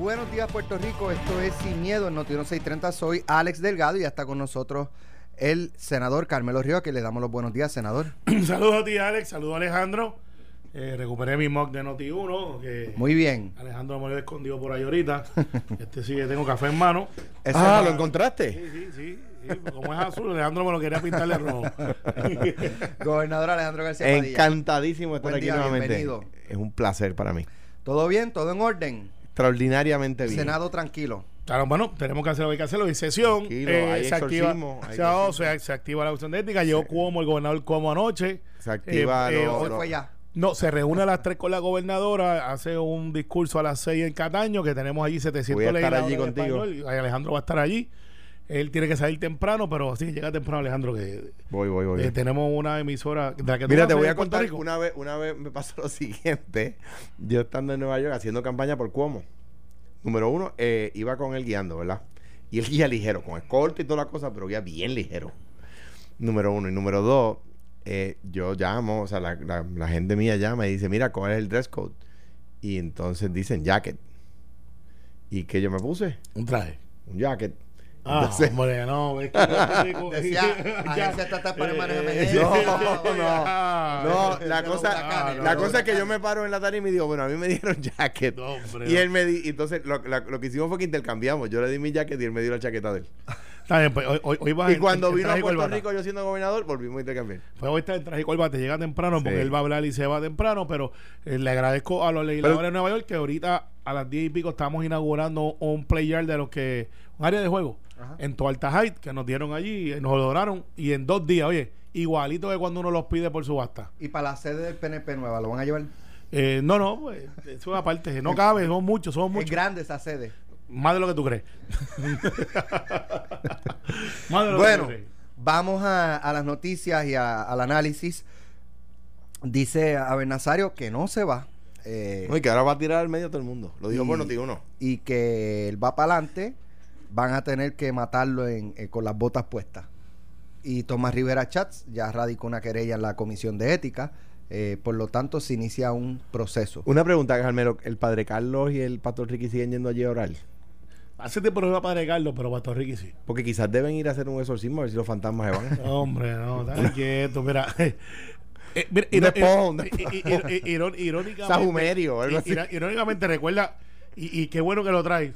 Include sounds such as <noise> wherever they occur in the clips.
Buenos días, Puerto Rico. Esto es Sin Miedo en Noti 630. Soy Alex Delgado y ya está con nosotros el senador Carmelo Río, que le damos los buenos días, senador. <clears throat> Saludos a ti, Alex. Saludos a Alejandro. Eh, recuperé mi mock de Noti 1. Que Muy bien. Alejandro me lo escondido por ahí ahorita. <laughs> Este sí, tengo café en mano. Ese ah, es- ¿lo encontraste? Sí, sí, sí. sí, Como es azul, Alejandro me lo quería pintar de rojo. <laughs> Gobernador Alejandro García Padilla. Encantadísimo de estar Buen aquí día, nuevamente. bienvenido. Es un placer para mí. ¿Todo bien? ¿Todo en orden? Extraordinariamente bien. Senado tranquilo. Claro, bueno, tenemos que hacer lo que hay que hacerlo. Hay sesión. Eh, hay se, activa, hay se, activa la opción de ética. Llegó Cuomo, el gobernador Cuomo anoche. Se activa Eh, eh, lo- Hoy lo- fue ya. No, se reúne a las 3 con la gobernadora, hace un discurso a las 6 en Cataño, que tenemos allí 700 Voy a estar allí contigo. español, y Alejandro va a estar allí. Él tiene que salir temprano, pero sí, llega temprano Alejandro, que Voy, voy, voy. eh, tenemos una emisora de la que tú Mira, te voy a contar, Rico. una vez, una vez me pasó lo <laughs> siguiente. Yo estando en Nueva York haciendo campaña por Cuomo. Número uno, eh, iba con él guiando, ¿verdad? Y él guía ligero, con escolta y toda la cosa, pero guía bien ligero. Número uno. Y número dos, eh, yo llamo, o sea, la, la- la gente mía llama y dice, mira, ¿cuál es el dress code? Y entonces dicen jacket. ¿Y qué yo me puse? Un traje. Un jacket. Ah, Entonces- hombre, no. es que Rico- <laughs> Decía, <laughs> agencia estatal para el manejo de emergencia. No, no. No, la cosa, la cosa es que yo me paro en la tarima y digo, bueno, a mí me dieron <laughs> jacket. No, hombre, y él me di, entonces lo, la- lo que hicimos fue que intercambiamos. Yo le di mi jacket y él me dio la chaqueta de él. Está bien, pues, hoy, hoy, hoy vas Y en- cuando en vino a Puerto. Rico yo siendo gobernador, volvimos a intercambiar. Pues hoy está en traje y corbata, llega temprano porque él va a hablar y se va temprano, pero eh, le agradezco a los legisladores de Nueva York que ahorita a las 10 y pico estamos inaugurando un play yard de los que, un área de juego Ajá. en Toalta Heights que nos dieron allí, eh, nos lo donaron y en dos días, oye, igualito que cuando uno los pide por subasta. Y para la sede del PNP nueva, ¿lo van a llevar? Eh, no, no, pues, eso es aparte, no cabe, son muchos, son Es muchos. grande esa sede. Más de lo que tú crees. <laughs> Más de lo Bueno, que tú crees. vamos a, a las noticias y a- al análisis. Dice Abel Nazario que no se va. eh, No, y que ahora va a tirar al medio a todo el mundo. Lo dijo por Noti uno. y que él va para adelante, van a tener que matarlo en- eh, con las botas puestas. Y Tomás Rivera Chats ya radicó una querella en la Comisión de Ética, eh, por lo tanto se inicia un proceso. Una pregunta, Carmelo. ¿El padre Carlos y el pastor Ricky siguen yendo allí a orar? Hace tiempo no iba a Padre Carlos, pero Pastor Ricky sí. Porque quizás deben ir a hacer un exorcismo a ver si los fantasmas se van. <laughs> Hombre, no, está quieto, mira. <laughs> Eh, mira, irón- irónicamente, irónicamente recuerda, y, y qué bueno que lo traes,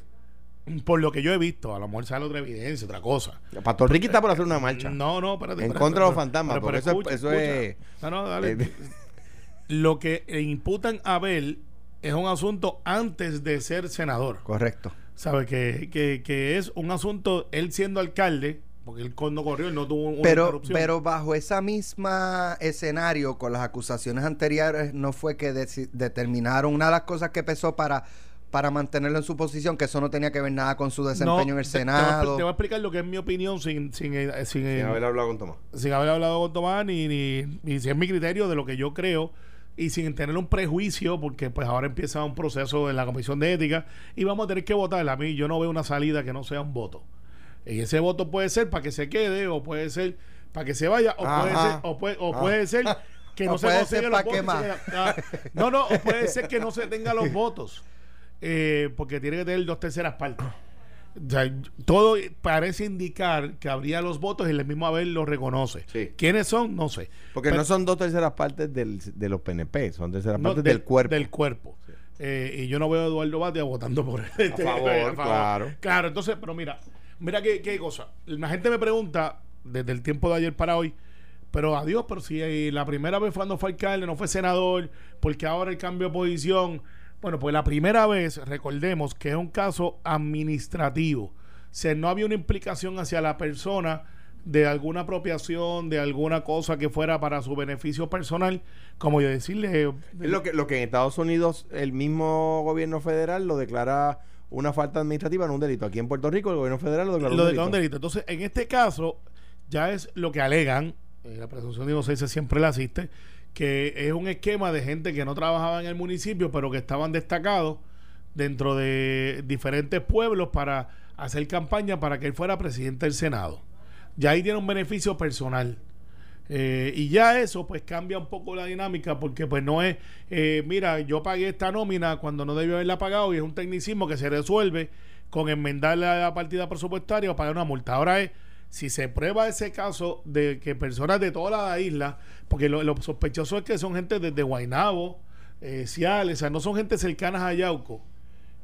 por lo que yo he visto, a lo mejor sale otra evidencia, otra cosa. El pastor Ricky está por hacer una marcha. No, no, espérate. En contra de los pero- fantasmas, porque eso es- eso es- No, no, dale. Eh, <laughs> lo que imputan a Abel es un asunto antes de ser senador. Correcto. ¿Sabe? Que, que, que es un asunto, él siendo alcalde, porque él cuando corrió, él no tuvo una Pero, interrupción. pero bajo esa misma escenario, con las acusaciones anteriores, no fue que determinaron una de las cosas que pesó para, para mantenerlo en su posición, que eso no tenía que ver nada con su desempeño en el te Senado. Te voy a explicar lo que es mi opinión sin, sin, eh, sin, eh, Sin haber hablado con Tomás. sin haber hablado con Tomás ni, ni, ni si es mi criterio de lo que yo creo y sin tener un prejuicio porque pues ahora empieza un proceso en la comisión de ética y vamos a tener que votar a mí yo no veo una salida que no sea un voto y ese voto puede ser para que se quede o puede ser para que se vaya o puede ser o puede, o Ah. puede ser que <laughs> no O se puede consiga ser los votos se <laughs> ah, no no o puede ser que no se tenga los votos eh, porque tiene que tener dos terceras partes <clears throat> o sea, todo parece indicar que habría los votos y el mismo Abel los reconoce. Sí. ¿Quiénes son? No sé. Porque Pero- no son dos terceras partes del, de los PNP, son terceras No, partes del, cuerpo. Del cuerpo. Eh, y yo no veo a Eduardo Batia votando por él. <laughs> A favor, claro. Claro, entonces, pero mira, mira qué, qué cosa. La gente me pregunta desde el tiempo de ayer para hoy, pero adiós, pero si eh, la primera vez cuando fue alcalde no fue senador, porque ahora el cambio de posición. Bueno, pues la primera vez, recordemos que es un caso administrativo. O sea, no había una implicación hacia la persona de alguna apropiación, de alguna cosa que fuera para su beneficio personal, como yo decirle... Es lo que, lo que en Estados Unidos el mismo gobierno federal lo declara una falta administrativa, no un delito. Aquí en Puerto Rico el gobierno federal lo declara lo un de delito. un delito. Entonces, en este caso, ya es lo que alegan, eh, la presunción de inocencia siempre la asiste, que es un esquema de gente que no trabajaba en el municipio, pero que estaban destacados dentro de diferentes pueblos para hacer campaña para que él fuera presidente del Senado. Ya ahí tiene un beneficio personal. Eh, y ya eso pues cambia un poco la dinámica porque pues no es, eh, mira, yo pagué esta nómina cuando no debió haberla pagado y es un tecnicismo que se resuelve con enmendar la partida presupuestaria o pagar una multa. Ahora es, si se prueba ese caso de que personas de toda la isla, porque lo, sospechoso es que son gente desde Guainabo, eh, Ciales, o sea, no son gente cercanas a Yauco,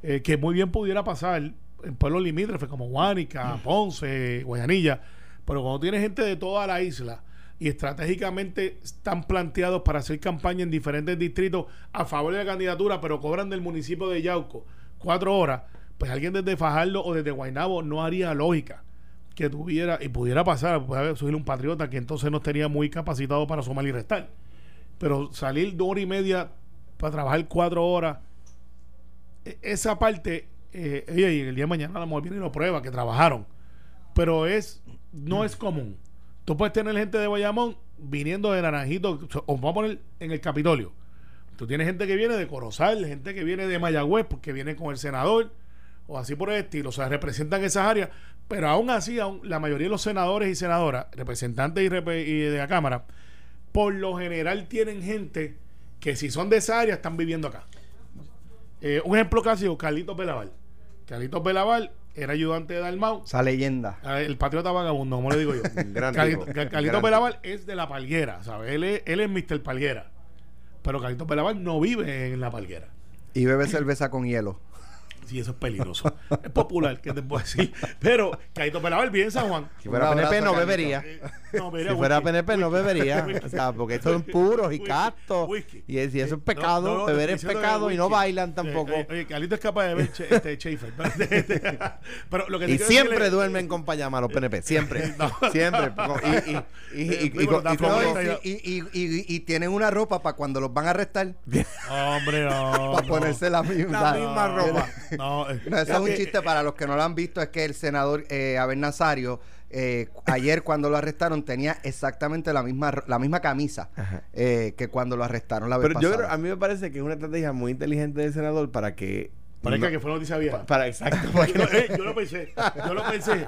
eh, que muy bien pudiera pasar en pueblos limítrofes como Guánica, Ponce, Guayanilla, pero cuando tiene gente de toda la isla y estratégicamente están planteados para hacer campaña en diferentes distritos a favor de la candidatura, pero cobran del municipio de Yauco cuatro horas, pues alguien desde Fajardo o desde Guaynabo no haría lógica que tuviera y pudiera pasar, puede subir un patriota que entonces no estaría muy capacitado para sumar y restar. Pero salir dos horas y media para trabajar cuatro horas, e, esa parte, eh, y el día de mañana a lo mejor viene y lo prueba, que trabajaron. Pero es, no es común. Tú puedes tener gente de Bayamón viniendo de Naranjito, o vamos a poner en el Capitolio. Tú tienes gente que viene de Corozal, gente que viene de Mayagüez, porque viene con el senador, o así por el estilo, o sea, representan esas áreas, pero aún así, la mayoría de los senadores y senadoras, representantes y, de la Cámara, por lo general tienen gente que si son de esa área están viviendo acá. Eh, un ejemplo clásico, Carlitos Belaval. Carlitos Belaval era ayudante de Dalmau. Esa leyenda. Ah, el patriota vagabundo, como le digo yo. <laughs> Carlitos Carlito es de la Palguera, ¿sabes? Él es, él es Mr. Palguera. Pero Carlitos Belaval no vive en la Palguera. Y bebe cerveza con hielo. Sí, eso es peligroso. <laughs> es popular, ¿qué te puedo decir? Pero Caito Pelaval bien San Juan. Si fuera PNP no bebería. si fuera PNP no bebería. <laughs> o sea, porque estos son puros y castos. Y, eso es pecado. beber es pecado y no bailan tampoco. Eh, oye, Carlito es capaz de ver este Schaefer. <laughs> Pero lo que y siempre duermen con payama los PNP. Siempre. Siempre. Y tienen una ropa para cuando los van a arrestar. Hombre, no. Para ponerse la misma ropa. No, eso es un chiste para los que no lo han visto. Es que el senador eh, Abel Nazario, eh, <laughs> ayer cuando lo arrestaron, tenía exactamente la misma la misma camisa eh, que cuando lo arrestaron la vez Pero yo creo, a mí me parece que es una estrategia muy inteligente del senador para que Parezca que fue noticia vieja. Para, exacto. <laughs> Eh, yo, lo pensé. Yo lo pensé.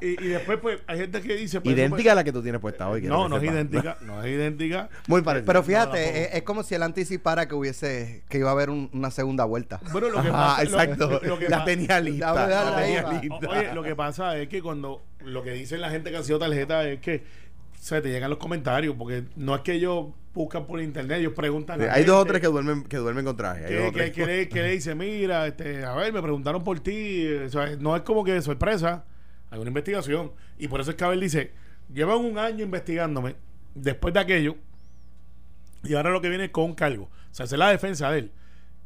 Y, y, después, pues, hay gente que dice. Pues, idéntica pues, a la que tú tienes puesta hoy. No, no es idéntica. No es idéntica. Muy parecida. Pero fíjate, es, como si él anticipara que hubiese. que iba a haber una segunda vuelta. Bueno, lo que pasa. exacto. Lo, que la tenía lista. La, tenía lista. Oye, lo que pasa es que cuando. Lo que dicen la gente que ha sido tarjeta es que. Se te llegan los comentarios. Porque no es que ellos buscan por internet, ellos preguntan. hay dos o tres que duermen, que duermen con traje. Que, le, dice, mira, este, a ver, me preguntaron por ti. no es como que de sorpresa, hay una investigación. Y por eso es que Abel dice, llevan un año investigándome después de aquello, y ahora lo que viene es con un cargo. O sea, es la defensa de él.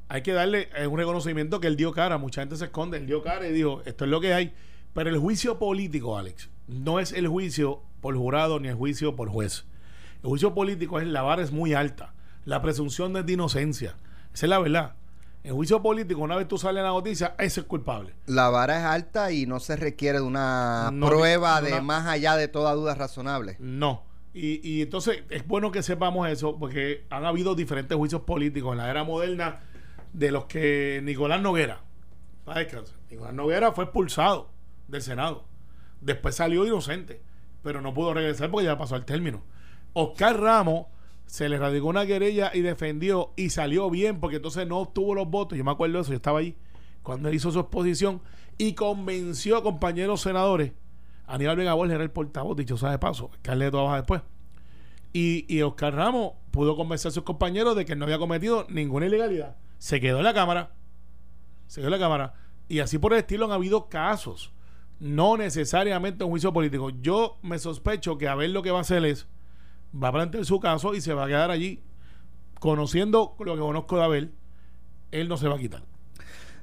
Hay que darle un reconocimiento que él dio cara. Mucha gente se esconde. Él dio cara y dijo, esto es lo que hay. Pero el juicio político, Alex, no es el juicio por jurado ni el juicio por juez el juicio político es la vara es muy alta. La presunción es de inocencia. Esa es la verdad. En juicio político, una vez tú sales en la noticia, ese es culpable. La vara es alta y no se requiere de una prueba de más allá de toda duda razonable. No. Y, y, entonces es bueno que sepamos eso, porque han habido diferentes juicios políticos en la era moderna de los que Nicolás Noguera, Nicolás Noguera fue expulsado del Senado. Después salió inocente, pero no pudo regresar porque ya pasó el término. Oscar Ramos se le radicó una querella y defendió y salió bien porque entonces no obtuvo los votos. Yo me acuerdo de eso, yo estaba ahí cuando él hizo su exposición y convenció a compañeros senadores. Aníbal Vega Borges era el portavoz, dicho sea de paso, Carleto trabaja después. Y, y Oscar Ramos pudo convencer a sus compañeros de que no había cometido ninguna ilegalidad. Se quedó en la Cámara. Se quedó en la Cámara. Y así por el estilo han habido casos. No necesariamente un juicio político. Yo me sospecho que a ver lo que va a hacer es va a plantear su caso y se va a quedar allí. Conociendo lo que conozco de Abel, él no se va a quitar.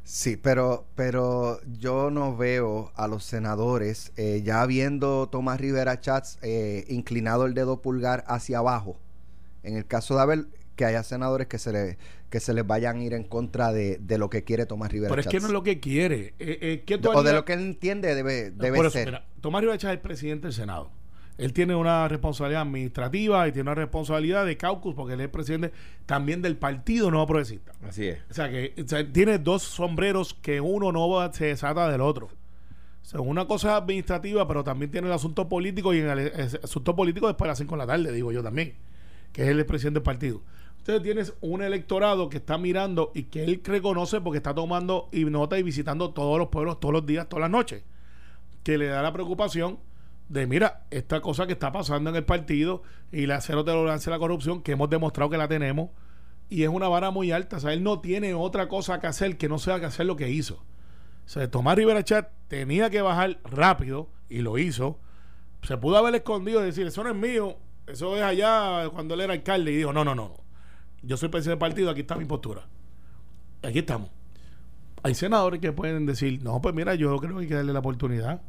Sí, pero, pero yo no veo a los senadores, eh, ya viendo Tomás Rivera Chats eh, inclinado el dedo pulgar hacia abajo, en el caso de Abel, que haya senadores que se, le, que se les vayan a ir en contra de, lo que quiere Tomás Rivera Pero es que no es lo que quiere. Eh, o de lo que él entiende debe, debe ser. Tomás Rivera Chats es el presidente del Senado. Él tiene una responsabilidad administrativa y tiene una responsabilidad de caucus porque él es presidente también del Partido Nuevo Progresista. Así es. O sea que tiene dos sombreros que uno no se desata del otro. O sea, una cosa es administrativa, pero también tiene el asunto político y en el, el asunto político después de las 5 de la tarde, digo yo también, que es el presidente del partido. Entonces tienes un electorado que está mirando y que él reconoce porque está tomando y nota y visitando todos los pueblos todos los días, todas las noches, que le da la preocupación de, mira, esta cosa que está pasando en el partido y la cero tolerancia a la corrupción, que hemos demostrado que la tenemos, y es una vara muy alta. O sea, él no tiene otra cosa que hacer que no sea que hacer lo que hizo. O sea, Tomás Rivera Chat tenía que bajar rápido y lo hizo. Se pudo haber escondido y decir, eso no es mío, eso es allá cuando él era alcalde. Y dijo, no, no, no. Yo soy presidente del partido, aquí está mi postura. Aquí estamos. Hay senadores que pueden decir, no, pues mira, yo creo que hay que darle la oportunidad.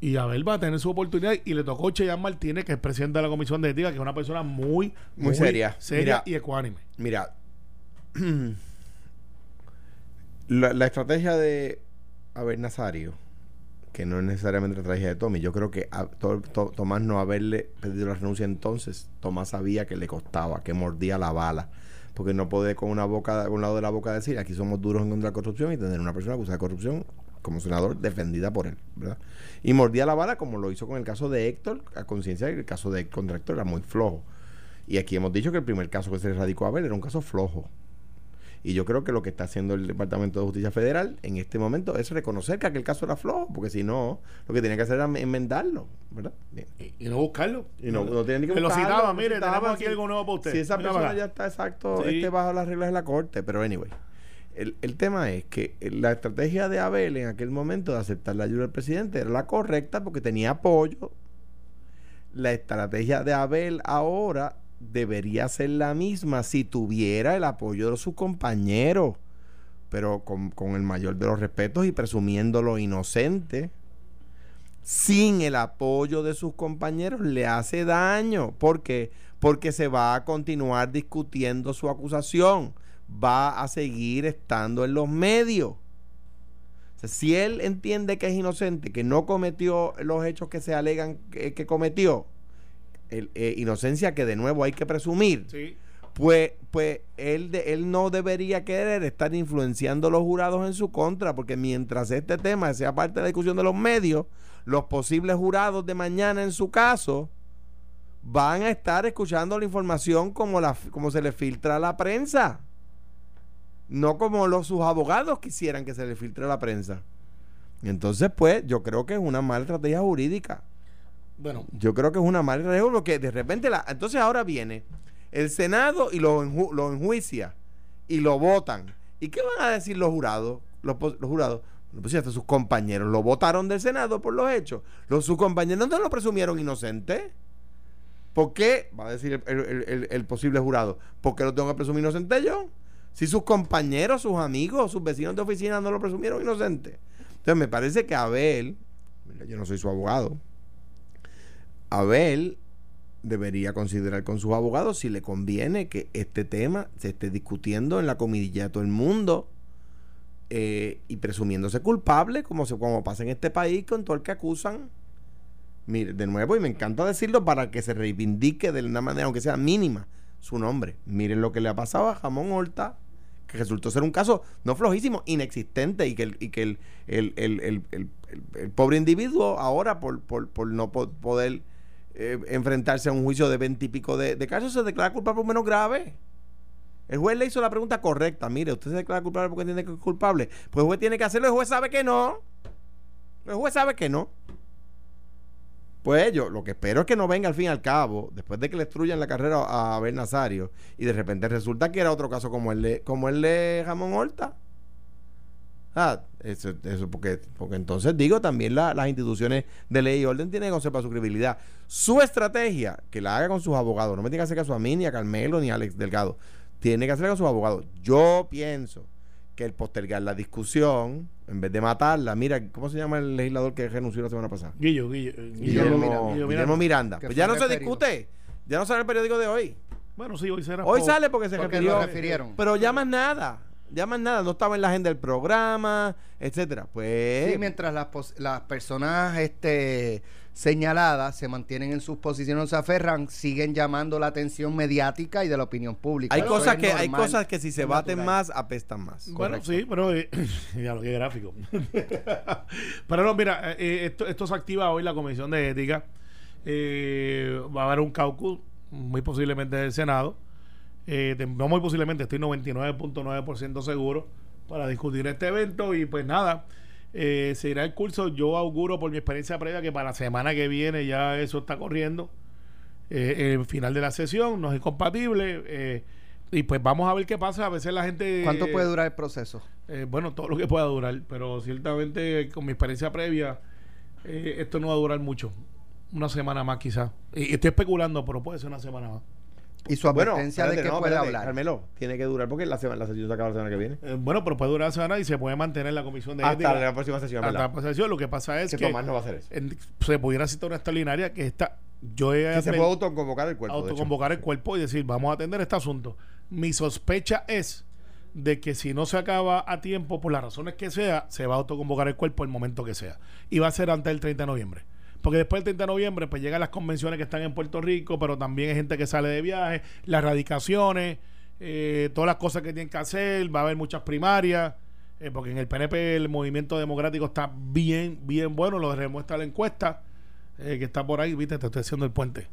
Y Abel va a tener su oportunidad y le tocó Cheyán Martínez, que es presidente de la Comisión de Ética, que es una persona muy, Muy seria. seria Mira. y ecuánime. Mira, <clears throat> la, la estrategia de Abel Nazario, que no es necesariamente la estrategia de Tommy, yo creo que a to- to- Tomás no haberle pedido la renuncia entonces, Tomás sabía que le costaba, que mordía la bala, porque no puede con una boca, con un lado de la boca decir, aquí somos duros en contra de la corrupción y tener una persona acusada de corrupción como senador defendida por él, ¿verdad? Y mordía la bala como lo hizo con el caso de Héctor, a conciencia que el caso de contra Héctor era muy flojo. Y aquí hemos dicho que el primer caso que se le radicó a Abel era un caso flojo. Y yo creo que lo que está haciendo el Departamento de Justicia Federal en este momento es reconocer que aquel caso era flojo, porque si no, lo que tenía que hacer era enmendarlo, ¿verdad? Bien. Y, y no buscarlo. Y no, no tienen ni que Me lo buscarlo, citaba, mire, citaba, tenemos aquí si- algo nuevo para usted. Si esa Mira persona ya está exacto, Sí. este bajo las reglas de la corte, pero anyway. El, el tema es que la estrategia de Abel en aquel momento de aceptar la ayuda del presidente era la correcta porque tenía apoyo. La estrategia de Abel ahora debería ser la misma si tuviera el apoyo de sus compañeros, pero con, con el mayor de los respetos y presumiéndolo inocente. Sin el apoyo de sus compañeros le hace daño. ¿Por qué? Porque se va a continuar discutiendo su acusación. Va a seguir estando en los medios. Si él entiende que es inocente, que no cometió los hechos que se alegan que cometió, el- eh, inocencia que de nuevo hay que presumir, Sí. pues, pues él, de, él no debería querer estar influenciando a los jurados en su contra, porque mientras este tema sea parte de la discusión de los medios, los posibles jurados de mañana en su caso van a estar escuchando la información como, la, como se le filtra a la prensa. No como los, sus abogados quisieran que se le filtre a la prensa. Entonces, pues, yo creo que es una mala estrategia jurídica. Bueno, Yo creo que es una mala regla porque de repente la, entonces ahora viene el Senado y lo, enju- lo enjuicia y lo votan. ¿Y qué van a decir los jurados? Los, los jurados. Pues hasta sus compañeros lo votaron del Senado por los hechos. Los, sus compañeros no lo presumieron inocente. ¿Por qué? Va a decir el, el- posible jurado. ¿Por qué lo tengo que presumir inocente yo? Si sus compañeros, sus amigos, sus vecinos de oficina no lo presumieron inocente. Entonces me parece que Abel, yo no soy su abogado, Abel debería considerar con sus abogados si le conviene que este tema se esté discutiendo en la comidilla de todo el mundo eh, y presumiéndose culpable, como, se, como pasa en este país con todo el que acusan. Mire, de nuevo, y me encanta decirlo para que se reivindique de una manera, aunque sea mínima, su nombre. Miren lo que le ha pasado a Jamón Horta, que resultó ser un caso no flojísimo, inexistente, y que el, y que el, el, el, el- pobre individuo ahora, por, por, por no po- poder eh, enfrentarse a un juicio de veintipico de, de casos, se declara culpable por menos grave. El juez le hizo la pregunta correcta. Mire, usted se declara culpable porque entiende que es culpable. Pues el juez tiene que hacerlo. El juez sabe que no. El juez sabe que no. Pues yo lo que espero es que no venga al fin y al cabo, después de que le destruyan la carrera a Abel Nazario, y de repente resulta que era otro caso como el de, como el de Jamón Horta. Ah, eso, eso porque, porque entonces digo, también la- las instituciones de ley y orden tienen que conservar su credibilidad. Su estrategia, que la haga con sus abogados, no me tiene que hacer caso a mí, ni a Carmelo, ni a Alex Delgado, tiene que hacerla con sus abogados. Yo pienso que el postergar la discusión, en vez de matarla, mira, ¿cómo se llama el legislador que renunció la semana pasada? Guillo, Guillo. eh, Guillermo, Miranda. Guillermo Pues ya no se discute. Ya no sale el periódico de hoy. Bueno, sí, hoy será. Hoy sale porque se Porque refirió. lo refirieron. Pero ya más nada. Ya más nada, no estaba en la agenda del programa, etcétera. Pues Sí, mientras las, pos- las personas este, señaladas se mantienen en sus posiciones, se aferran, siguen llamando la atención mediática y de la opinión pública. hay Eso cosas es que hay cosas que si se baten más apestan más. Bueno, Correcto. sí, pero eh, <coughs> ya lo que gráfico. <laughs> pero no, mira, eh, esto, esto se activa hoy la Comisión de Ética. Eh, va a haber un caucus, muy posiblemente del Senado. Eh, no muy posiblemente, estoy 99.9% seguro para discutir este evento. Y pues nada, eh, se irá el curso. Yo auguro por mi experiencia previa que para la semana que viene ya eso está corriendo. Eh, el final de la sesión no es incompatible. eh, y pues vamos a ver qué pasa. A veces la gente. ¿Cuánto puede durar el proceso? Eh, bueno, todo lo que pueda durar, pero ciertamente con mi experiencia previa, eh, esto no va a durar mucho. Una semana más quizás. Y estoy especulando, pero puede ser una semana más. Y su Bueno, advertencia de que no, puede espérate, hablar. Carmelo, tiene que durar porque la, semana, la sesión se acaba la semana que viene. Eh, bueno, pero puede durar una semana y se puede mantener la comisión de Hasta ética. la próxima sesión, hasta ¿verdad? la posesión. Lo que pasa es Que que Tomás no va a hacer eso. en- se pudiera citar una extraordinaria que está. Yo he Que se puede autoconvocar el cuerpo. autoconvocar el cuerpo y decir, vamos a atender este asunto. Mi sospecha es de que si no se acaba a tiempo, por las razones que sea, se va a autoconvocar el cuerpo el momento que sea. Y va a ser antes del 30 de noviembre. Porque después del 30 de noviembre, pues llegan las convenciones que están en Puerto Rico, pero también hay gente que sale de viaje, las radicaciones, eh, todas las cosas que tienen que hacer, va a haber muchas primarias, eh, porque en el PNP el movimiento democrático está bien, bien bueno, lo demuestra la encuesta, eh, que está por ahí, viste, te estoy haciendo el puente.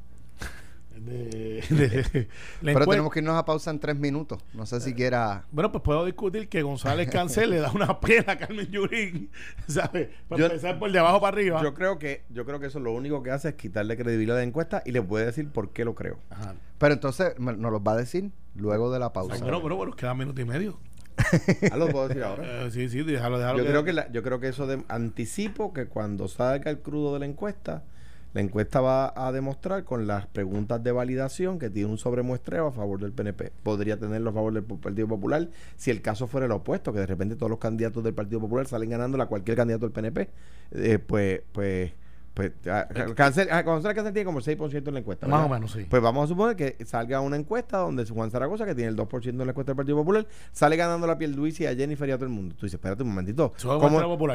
De- <laughs> Pero tenemos que irnos a pausa en tres minutos. No sé si quiera... bueno, pues puedo discutir que González Cancel le da una <laughs> pena a Carmen Yurín, <laughs> ¿sabes? Para Yo- empezar por de abajo para arriba. Yo creo que yo creo que eso lo único que hace es quitarle credibilidad a la encuesta y le puede decir por qué lo creo. Ajá. Pero entonces me- nos los va a decir luego de la pausa. Ay, bueno, pero bueno, queda minuto y medio. Ah, lo puedo decir ahora. Eh, sí, sí, déjalo, déjalo. Yo creo que la- yo creo que eso de anticipo que cuando salga el crudo de la encuesta, la encuesta va a demostrar con las preguntas de validación que tiene un sobremuestreo a favor del PNP. Podría tenerlo a favor del Partido Popular si el caso fuera el opuesto, que de repente todos los candidatos del Partido Popular salen ganando a cualquier candidato del PNP. Eh, pues, pues, pues, ah, González Cancel tiene como el 6% en la encuesta. Más o menos, sí. Pues vamos a suponer que salga una encuesta donde Juan Zaragoza, que tiene el 2% en la encuesta del Partido Popular, sale ganando la piel Luis y a Jennifer y a todo el mundo. Tú dices, espérate un momentito.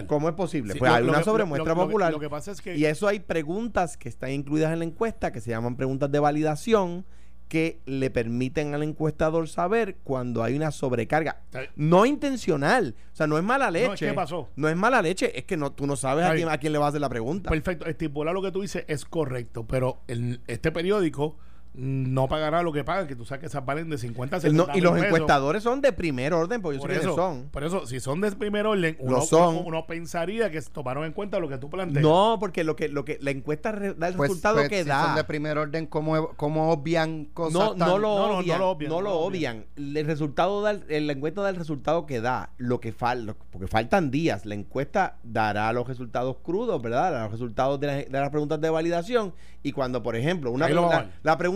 ¿Cómo es posible? Sí, pues lo- hay lo una que- sobremuestra lo- que- popular. lo que pasa es que- Y eso hay preguntas que están incluidas en la encuesta que se llaman preguntas de validación que le permiten al encuestador saber cuando hay una sobrecarga. No intencional. O sea, no es mala leche. No, es que pasó. No es mala leche. Es que no, tú no sabes a quién, a quién le vas a hacer la pregunta. Perfecto, estipular lo que tú dices es correcto, pero el- este periódico no pagará lo que pagan, que tú sabes que esas valen de 50 a El no- 70 y los pesos. encuestadores son de primer orden, porque yo Por sé eso, son. por eso, si son de primer orden, uno, son. uno- pensaría que tomaron en cuenta lo que tú planteas. No, porque lo que, lo que la encuesta re- da el Pues, resultado pues, que si da. son de primer orden, ¿cómo, cómo obvian cosas No, tan- no lo No, no, no obvian, lo obvian, no lo obvian. El resultado da, el- la encuesta da el resultado que da, lo que falta, porque faltan días. La encuesta dará los resultados crudos, ¿verdad? Los resultados de, la- de las preguntas de validación. Y cuando, por ejemplo, una lo pregunta-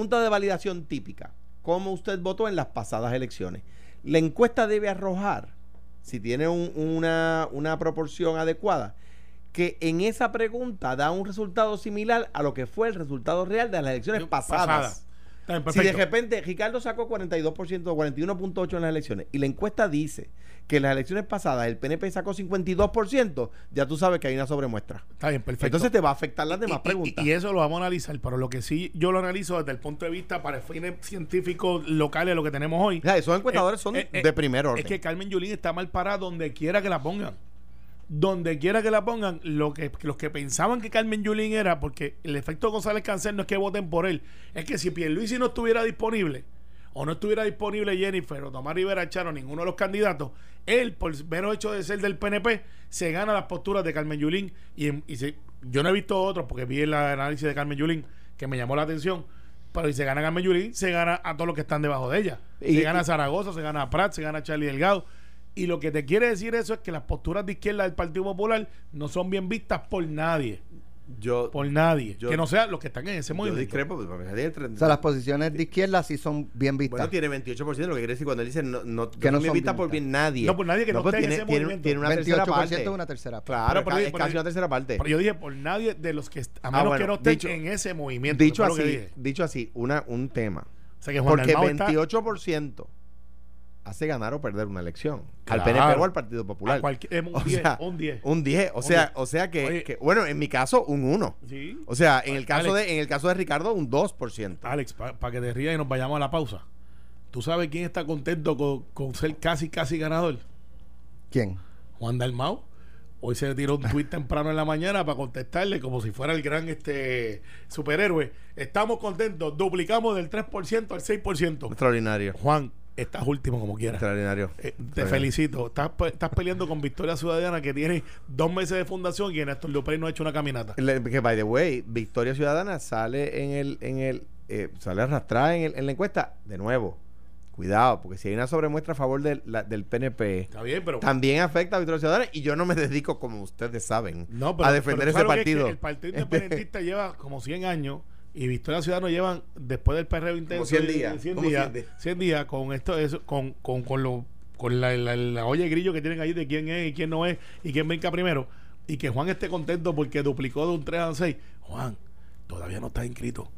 pregunta de validación típica, ¿cómo usted votó en las pasadas elecciones? La encuesta debe arrojar, si tiene un- una, una proporción adecuada, que en esa pregunta da un resultado similar a lo que fue el resultado real de las elecciones pasadas. Pasada. Si de repente Ricardo sacó 42% o 41.8% en las elecciones y la encuesta dice que en las elecciones pasadas el PNP sacó 52%, ya tú sabes que hay una sobremuestra. Está bien, perfecto. Entonces te va a afectar las demás Y- preguntas. Y, eso lo vamos a analizar, pero lo que sí yo lo analizo desde el punto de vista para fines científicos locales, lo que tenemos hoy. O sea, esos encuestadores Eh, son eh, eh, de primer orden. Es que Carmen Yulín está mal parada donde quiera que la pongan. Donde quiera que la pongan, lo que, los que pensaban que Carmen Yulín era, porque el efecto González Cancel no es que voten por él, es que si Pierluisi no estuviera disponible, o no estuviera disponible Jennifer o Tomás Rivera Charo, ninguno de los candidatos, él, por el mero hecho de ser del PNP, se gana las posturas de Carmen Yulín. Y, y se- yo no he visto otros, porque vi el análisis de Carmen Yulín, que me llamó la atención. Pero si se gana Carmen Yulín, se gana a todos los que están debajo de ella. Y- se gana a Zaragoza, se gana a Prat, se gana a Charlie Delgado. Y lo que te quiere decir eso es que las posturas de izquierda del Partido Popular no son bien vistas por nadie. Yo, Por nadie. Yo- que no sea los que están en ese yo movimiento. discrepo. porque para mí tiene O 30. sea, las posiciones de izquierda sí son bien vistas. bueno, tiene 28%, lo que quiere decir cuando él dice no, no, Que no me son bien por bien nadie. No, por nadie que no pues esté en tiene, ese tiene, movimiento. tiene una 28% tercera parte. es una tercera parte. Claro, Pero- pero- ca- es pero- casi una tercera parte. Pero yo dije por nadie de los que est- a Ah, menos bueno, que no estén dicho- en ese movimiento. Dicho que fue lo que así, dije. dicho así, una, un tema. O sea, que Juan Porque Dalmau está- 28% hace ganar o perder una elección. Al. PNP o al Partido Popular. Es un O 10, sea, un 10. Un 10. O sea, 10. o sea que, bueno, en mi caso, un 1. Sí. O sea, en el caso Alex. de, en el caso de Ricardo, un 2%. Alex, para que te rías y nos vayamos a la pausa. ¿Tú sabes quién está contento con, con ser casi, casi ganador? ¿Quién? Juan Dalmau. Hoy se tiró un tuit temprano en la mañana para contestarle como si fuera el gran este superhéroe. Estamos contentos, duplicamos del 3% al 6%. Extraordinario. Juan, estás último como quieras. Extraordinario. Eh, te felicito. Estás, estás peleando con Victoria Ciudadana que tiene dos meses de fundación y Néstor López no ha hecho una caminata. Le- Que, by the way, Victoria Ciudadana sale en el, en el, eh, sale arrastrada en, el- en la encuesta. De nuevo, cuidado, porque si hay una sobremuestra a favor del, la- del PNP, Está bien, pero... también afecta a Victoria Ciudadana y yo no me dedico, como ustedes saben, No, pero, a defender pero ese claro que es que partido. el Partido <laughs> Independentista lleva como 100 años y Victoria Ciudadana llevan, después del perreo intenso, 100 de- días, de 100 como días, 100 días. 100 días con esto, eso, con, con, con, lo, con la, la, la olla de grillo que tienen ahí de quién es y quién no es y quién brinca primero. Y que Juan esté contento porque duplicó de un 3 a un 6. Juan, todavía no está inscrito.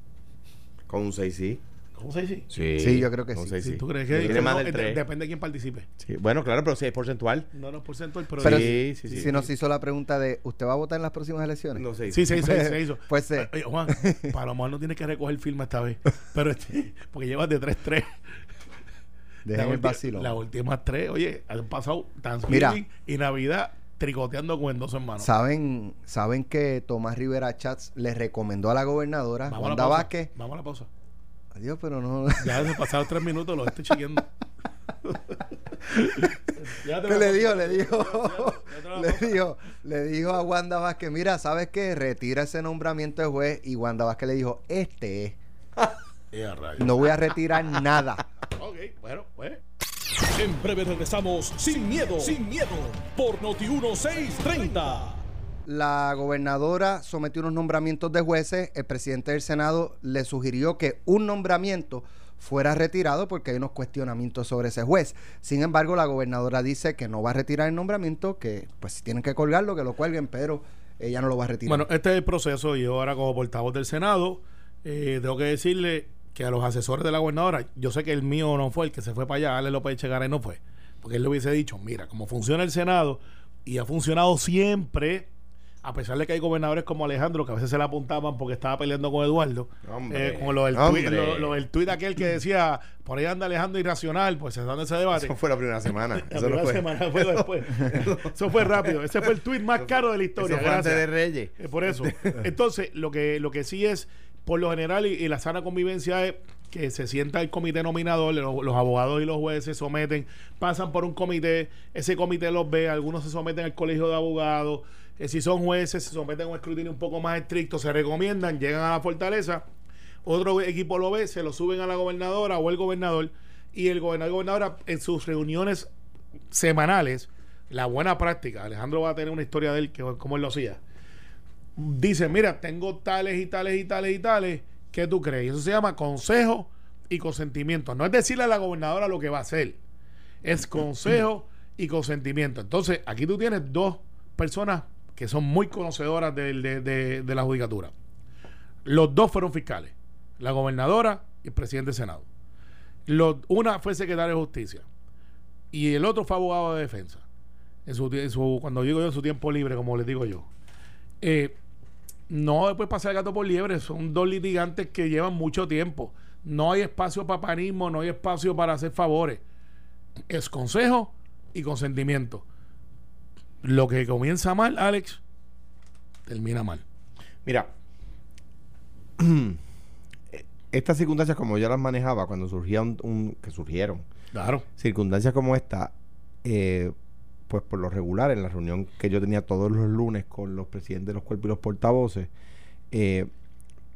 Con un 6 sí. ¿Cómo se dice? Sí, Sí, yo creo que un sí. seis sí. tú crees que Tiene más no, del de- 3. depende de quién participe. Sí, Bueno, claro, pero si es porcentual. No, no es porcentual, pero, Pero sí, sí, sí. Si nos hizo la pregunta de, ¿usted va a votar en las próximas elecciones? No sé. Sí, se hizo, se hizo. <laughs> Pues sí. Oye, Juan, <laughs> para lo mejor no tienes que recoger firma esta vez. Pero este, porque llevas de 3-3. Dejen el ulti- vacilo. Las últimas tres, oye, han pasado Thanksgiving Mira. y Navidad tricoteando con dos hermanos. ¿Saben, saben que Tomás Rivera Chats le recomendó a la gobernadora, Vamos a la Wanda pausa. Vázquez. Vamos a la pausa. Adiós, pero no. Ya se pasaron tres minutos, los estoy chequeando. <laughs> Ya te ¿Qué la le dijo? Le dijo, le dijo, le dijo a Wanda Vázquez, mira, ¿sabes qué? Retira ese nombramiento de juez. Y Wanda Vázquez le dijo, este es. <laughs> No voy a retirar nada. <laughs> Ok, bueno, pues. En breve regresamos sin miedo, sin miedo, por Noti 1630. La gobernadora sometió unos nombramientos de jueces. El presidente del Senado le sugirió que un nombramiento fuera retirado porque hay unos cuestionamientos sobre ese juez. Sin embargo, la gobernadora dice que no va a retirar el nombramiento, que pues si tienen que colgarlo, que lo cuelguen, pero ella no lo va a retirar. Bueno, este es el proceso. y Yo ahora como portavoz del Senado, eh, tengo que decirle que a los asesores de la gobernadora, yo sé que el mío no fue, el que se fue para allá, Ale López Echegaray no fue, porque él le hubiese dicho, mira, como funciona el Senado, y ha funcionado siempre, a pesar de que hay gobernadores como Alejandro, que a veces se la apuntaban porque estaba peleando con Eduardo, eh, con lo del, tuit, lo, lo del tuit aquel que decía, por ahí anda Alejandro irracional, pues se dando ese debate. Eso fue la primera semana. <laughs> La Eso primera fue. semana fue después. <laughs> Eso fue rápido. Ese fue el tuit más caro de la historia. Eso fue antes de Reyes. Eh, por eso. Entonces, lo que, lo que sí es, por lo general, y, y la sana convivencia es que se sienta el comité nominador, los, los abogados y los jueces se someten, pasan por un comité, ese comité los ve, algunos se someten al colegio de abogados, si son jueces, se someten a un escrutinio un poco más estricto, se recomiendan, llegan a la fortaleza, otro equipo lo ve, se lo suben a la gobernadora o el gobernador, y el gobernador gobernadora en sus reuniones semanales, la buena práctica, Alejandro va a tener una historia de él, que cómo él lo hacía dice, mira, tengo tales y tales y tales y tales, ¿qué tú crees? Eso se llama consejo y consentimiento. No es decirle a la gobernadora lo que va a hacer, es consejo y consentimiento. Entonces, aquí tú tienes dos personas que son muy conocedoras de, de- de la judicatura. Los dos fueron fiscales, la gobernadora y el presidente del Senado. Los- una fue secretaria de justicia y el otro fue abogado de defensa. En su, cuando digo yo, en su tiempo libre, como les digo yo. Eh, no puede pasar el gato por liebre, son dos litigantes que llevan mucho tiempo. No hay espacio para panismo, no hay espacio para hacer favores. Es consejo y consentimiento. Lo que comienza mal, Alex, termina mal. Mira, <clears throat> estas circunstancias como yo las manejaba cuando surgía un, un- que surgieron Claro. circunstancias como esta, eh, pues por lo regular en la reunión que yo tenía todos los lunes con los presidentes de los cuerpos y los portavoces, eh,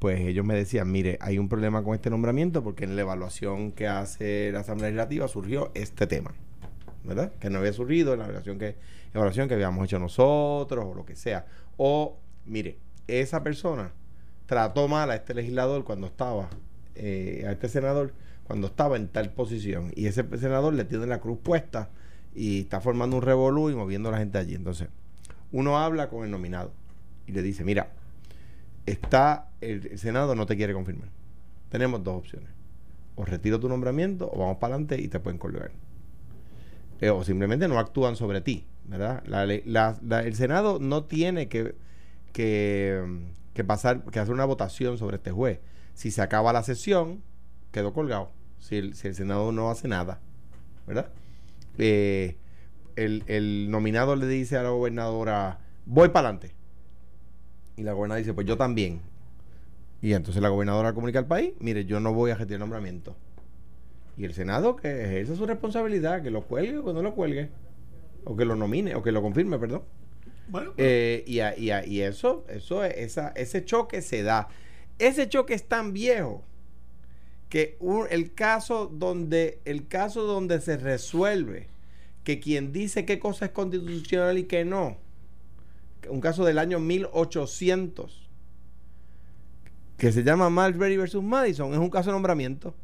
pues ellos me decían, mire, hay un problema con este nombramiento porque en la evaluación que hace la Asamblea Legislativa surgió este tema, ¿verdad? Que no había surgido en la evaluación que, evaluación que habíamos hecho nosotros o lo que sea. O, mire, esa persona trató mal a este legislador cuando estaba, eh, a este senador, cuando estaba en tal posición. Y ese senador le tiene la cruz puesta y está formando un revolú y moviendo a la gente allí. Entonces, uno habla con el nominado y le dice, mira, está, el, el Senado no te quiere confirmar. Tenemos dos opciones. O retiro tu nombramiento o vamos para adelante y te pueden colgar. Eh, o simplemente no actúan sobre ti, ¿verdad? El Senado no tiene que, que, pasar, que hacer una votación sobre este juez. Si se acaba la sesión, quedó colgado. Si el, si el Senado no hace nada, ¿verdad? Eh, el, el nominado le dice a la gobernadora, voy para adelante. Y la gobernadora dice, pues yo también. Y entonces la gobernadora comunica al país, mire, yo no voy a retirar nombramiento. Y el Senado que ejerce su responsabilidad, que lo cuelgue o que no lo cuelgue. O que lo nomine, o que lo confirme, perdón. Bueno, Eh, y, a- y, a- y eso, eso es- esa, ese choque se da. Ese choque es tan viejo que un- el caso donde el caso donde se resuelve que quien dice qué cosa es constitucional y qué no, un caso del año 1800 que se llama Marbury versus Madison, es un caso de nombramiento.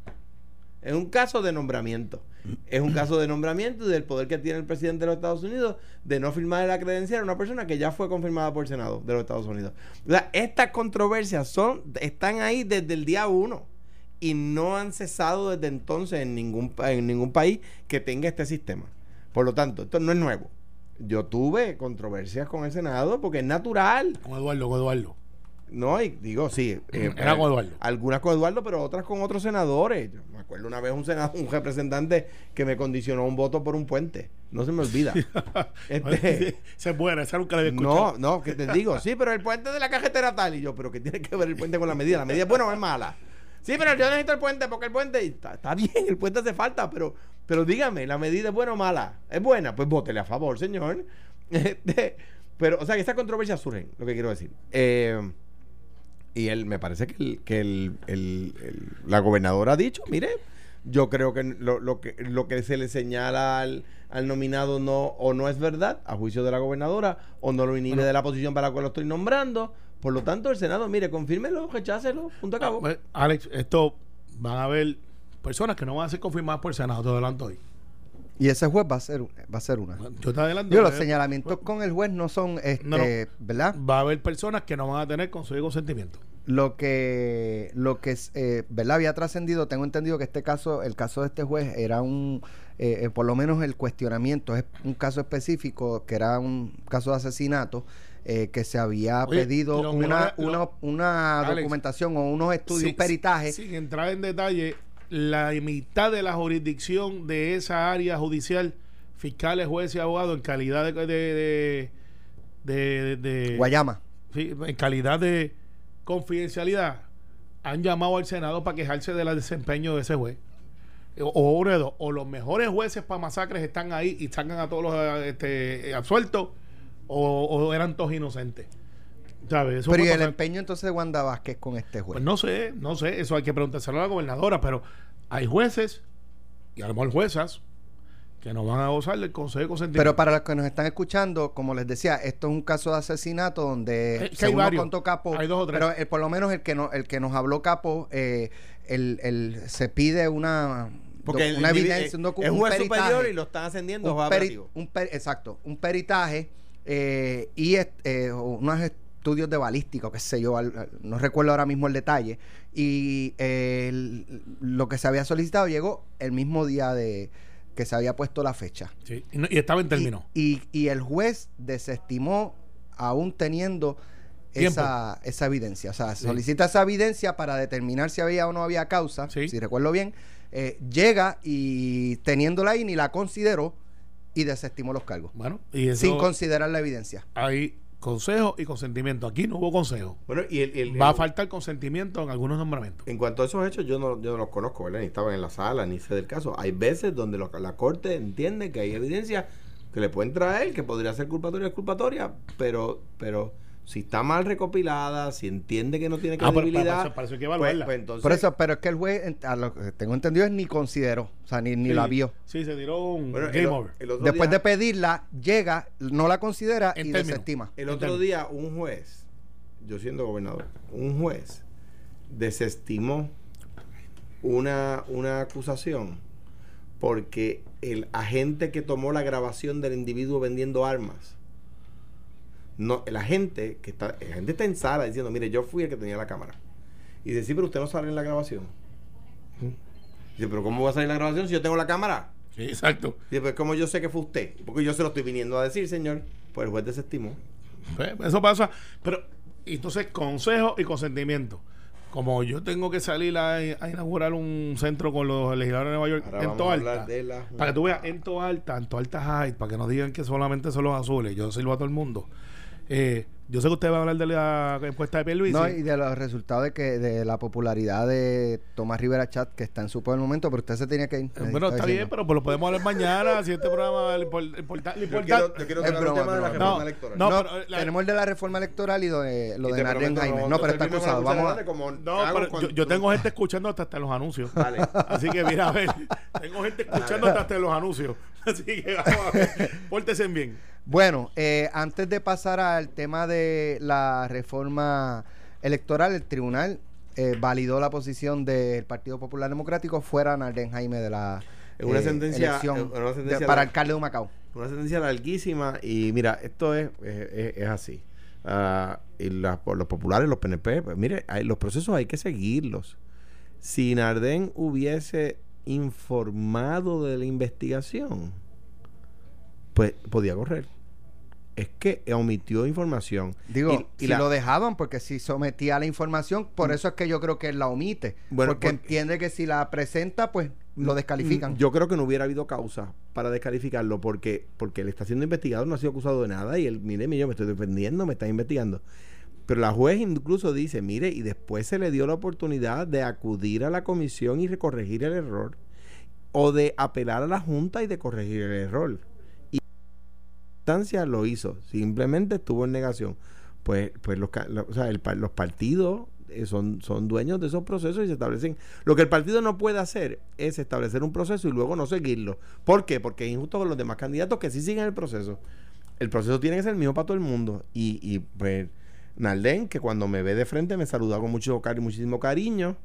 Es un caso de nombramiento. Es un caso de nombramiento y del poder que tiene el presidente de los Estados Unidos de no firmar la credencial a una persona que ya fue confirmada por el Senado de los Estados Unidos. Estas controversias son, están ahí desde el día uno y no han cesado desde entonces en ningún, en ningún país que tenga este sistema. Por lo tanto, esto no es nuevo. Yo tuve controversias con el Senado porque es natural. con Eduardo, con Eduardo. No, y digo, sí. eh, Era con Eduardo. Algunas con Eduardo, pero otras con otros senadores. Yo me acuerdo una vez un senador, un representante que me condicionó un voto por un puente. No se me olvida. <laughs> Este, <laughs> Se puede, esa nunca la había no, escuchado. no, que te digo, sí, pero el puente de la carretera tal. Y yo, pero ¿qué tiene que ver el puente con la medida? ¿La medida es buena o es mala? Sí, pero yo necesito el puente porque el puente. Está, está bien, el puente hace falta, pero, pero dígame, ¿la medida es buena o mala? ¿Es buena? Pues vótele a favor, señor. <laughs> Este, pero, o sea, que estas controversias surgen, lo que quiero decir. Eh, y él, me parece que, el- que el- el- el- la gobernadora ha dicho, mire, yo creo que lo, lo que lo que se le señala al, al nominado no o no es verdad, a juicio de la gobernadora, o no lo inhibe Bueno. de la posición para la cual lo estoy nombrando. Por lo tanto, el Senado, mire, confírmelo, rechácelo, punto Ah, acabo. pues, Alex, esto van a haber personas que no van a ser confirmadas por el Senado, te adelanto hoy. Y ese juez va a ser, va a ser una. Yo te adelanto. Digo, los señalamientos con el juez no son, este, No, no. ¿verdad? Va a haber personas que no van a tener consejo y consentimiento. Lo que, lo que eh, ¿verdad? Había trascendido, tengo entendido que este caso, el caso de este juez era un, eh, eh, por lo menos el cuestionamiento, es un caso específico que era un caso de asesinato eh, que se había Oye, pedido una, lo- una, una Alex, documentación o unos estudios, Sí, un peritaje. Sin entrar en detalle, la mitad de la jurisdicción de esa área judicial, fiscales, jueces y abogados, en calidad de. de, de, Guayama. sí, en calidad de confidencialidad, han llamado al Senado para quejarse del desempeño de ese juez. O, o uno de dos, o los mejores jueces para masacres están ahí y sacan a todos los este, absueltos, o, o eran todos inocentes. ¿Sabes? Eso Pero y el pasar. empeño entonces de Wanda Vázquez con este juez. Pues no sé, no sé, eso hay que preguntárselo a la gobernadora, pero hay jueces y a lo mejor juezas que no van a gozar del consejo de consentimiento. Pero para los que nos están escuchando, como les decía, esto es un caso de asesinato donde Eh, que hay según nos varios. contó Capo, Hay dos o tres. pero eh, por lo menos el que no, el que nos habló Capo, eh, el, el- se pide una Porque doc- el una evidencia, un, docu- es un juez peritaje, superior y lo están ascendiendo un peri- un per- exacto, un peritaje eh, y est- eh, unos estudios de balística, o qué sé yo, al- no recuerdo ahora mismo el detalle, y eh, el- lo que se había solicitado llegó el mismo día de que se había puesto la fecha. Sí, y, no- y estaba en término. Y, y- y el juez desestimó, aún teniendo esa, esa evidencia. O sea, Sí. solicita esa evidencia para determinar si había o no había causa, Sí. si recuerdo bien. eh, llega y teniéndola ahí ni la consideró y desestimó los cargos. Bueno, y eso Sin considerar la evidencia. hay consejo y consentimiento. Aquí no hubo consejo. Bueno, y el, el- Va a faltar consentimiento en algunos nombramientos. En cuanto a esos hechos, yo no, yo no los conozco, ¿verdad? Ni estaba en la sala, ni sé del caso. Hay veces donde lo- la corte entiende que hay evidencia que le pueden traer, que podría ser culpatoria o exculpatoria, pero, pero si está mal recopilada, si entiende que no tiene Ah, pero credibilidad, eso- para eso hay que pues- evaluarla. pues entonces, Por eso, pero es que el juez, a lo que tengo entendido, es ni consideró, o sea, ni, ni Sí, la vio. Sí, se tiró un bueno, game over. el otro Después día, de pedirla, llega, no la considera y desestima. el otro día un juez, yo siendo gobernador, un juez desestimó una, una acusación porque el agente que tomó la grabación del individuo vendiendo armas, no, el agente que está, el agente está en sala diciendo, mire, yo fui el que tenía la cámara. Y dice, sí, pero usted no sale en la grabación. Dice, pero ¿cómo va a salir en la grabación si yo tengo la cámara? Sí, exacto. Y después, como yo sé que fue usted, porque yo se lo estoy viniendo a decir, señor, pues el juez desestimó. Pues, Eso pasa. Pero, entonces, consejo y consentimiento. Como yo tengo que salir a, a inaugurar un centro con los legisladores de Nueva York Ahora en Toalta. la- Para que tú veas, en Toalta, en Toalta High, para que no digan que solamente son los azules. Yo sirvo a todo el mundo. Eh, yo sé que usted va a hablar de la encuesta de Pierluisi. No, y de los resultados de que de la popularidad de Tomás Rivera Chat, que está en su peor momento, pero usted se tenía que ir. Eh, Bueno, está bien, pero pues lo podemos hablar mañana. Si este programa le impor- importa- Yo quiero, quiero broma, tema de la reforma No, electoral. no, No, pero, la- tenemos el de la reforma electoral y lo de, lo Y de Jaime. no- pero está acusado. Vamos a, como No, pero cuando- yo, yo tengo gente escuchando hasta, hasta los anuncios. Así que mira, a ver, tengo gente escuchando hasta, hasta los anuncios. <laughs> Así que vamos a ver, pórtense bien. Bueno, eh, antes de pasar al tema de la reforma electoral, el tribunal eh, validó la posición del Partido Popular Democrático fuera Narden Jaime de la una eh, sentencia- elección una sentencia de- para de- alcalde de Macao. Una sentencia larguísima y mira, esto es, es, es- es así. Ah, y por los populares, los PNP, pues mire, hay- los procesos hay que seguirlos. Si Narden hubiese informado de la investigación, pues podía correr. Es que omitió información. Digo, Y- y si la- lo dejaban, porque si sometía la información, por eso es que yo creo que él la omite. Bueno, porque porque- entiende que si la presenta, pues lo descalifican. Mm, Yo creo que no hubiera habido causa para descalificarlo porque, porque él está siendo investigado, no ha sido acusado de nada y él, mire, mire, yo me estoy defendiendo, me está investigando. Pero la juez incluso dice, mire, y después se le dio la oportunidad de acudir a la comisión y corregir el error o de apelar a la Junta y de corregir el error. Lo hizo, simplemente estuvo en negación. Pues, pues los, ca- lo- o el los partidos eh, son, son dueños de esos procesos y se establecen. Lo que el partido no puede hacer es establecer un proceso y luego no seguirlo. ¿Por qué? Porque es injusto con los demás candidatos que sí siguen el proceso. El proceso tiene que ser el mismo para todo el mundo. Y, y pues, Nalden, que cuando me ve de frente me saluda con mucho cari muchísimo cariño,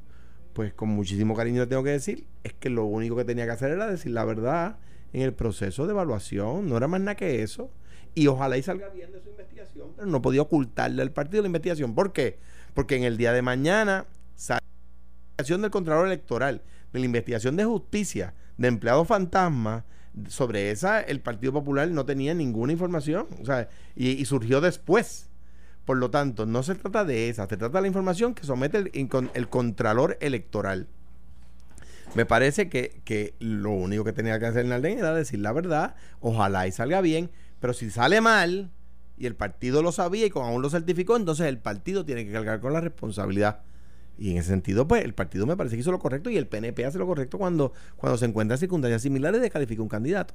pues con muchísimo cariño le tengo que decir, es que lo único que tenía que hacer era decir la verdad en el proceso de evaluación, no era más nada que eso. Y ojalá y salga bien de su investigación, pero no podía ocultarle al partido la investigación. ¿Por qué? Porque en el día de mañana sale la investigación del Contralor Electoral, de la investigación de justicia, de empleados fantasmas, sobre esa el Partido Popular no tenía ninguna información, o sea, y, surgió después. Por lo tanto, no se trata de esa, se trata de la información que somete el, el Contralor Electoral. Me parece que, que lo único que tenía que hacer Nalden era decir la verdad, ojalá y salga bien, pero si sale mal y el partido lo sabía y con aún lo certificó, entonces el partido tiene que cargar con la responsabilidad. Y en ese sentido, pues el partido me parece que hizo lo correcto y el PNP hace lo correcto cuando, cuando se encuentran circunstancias similares de calificar un candidato.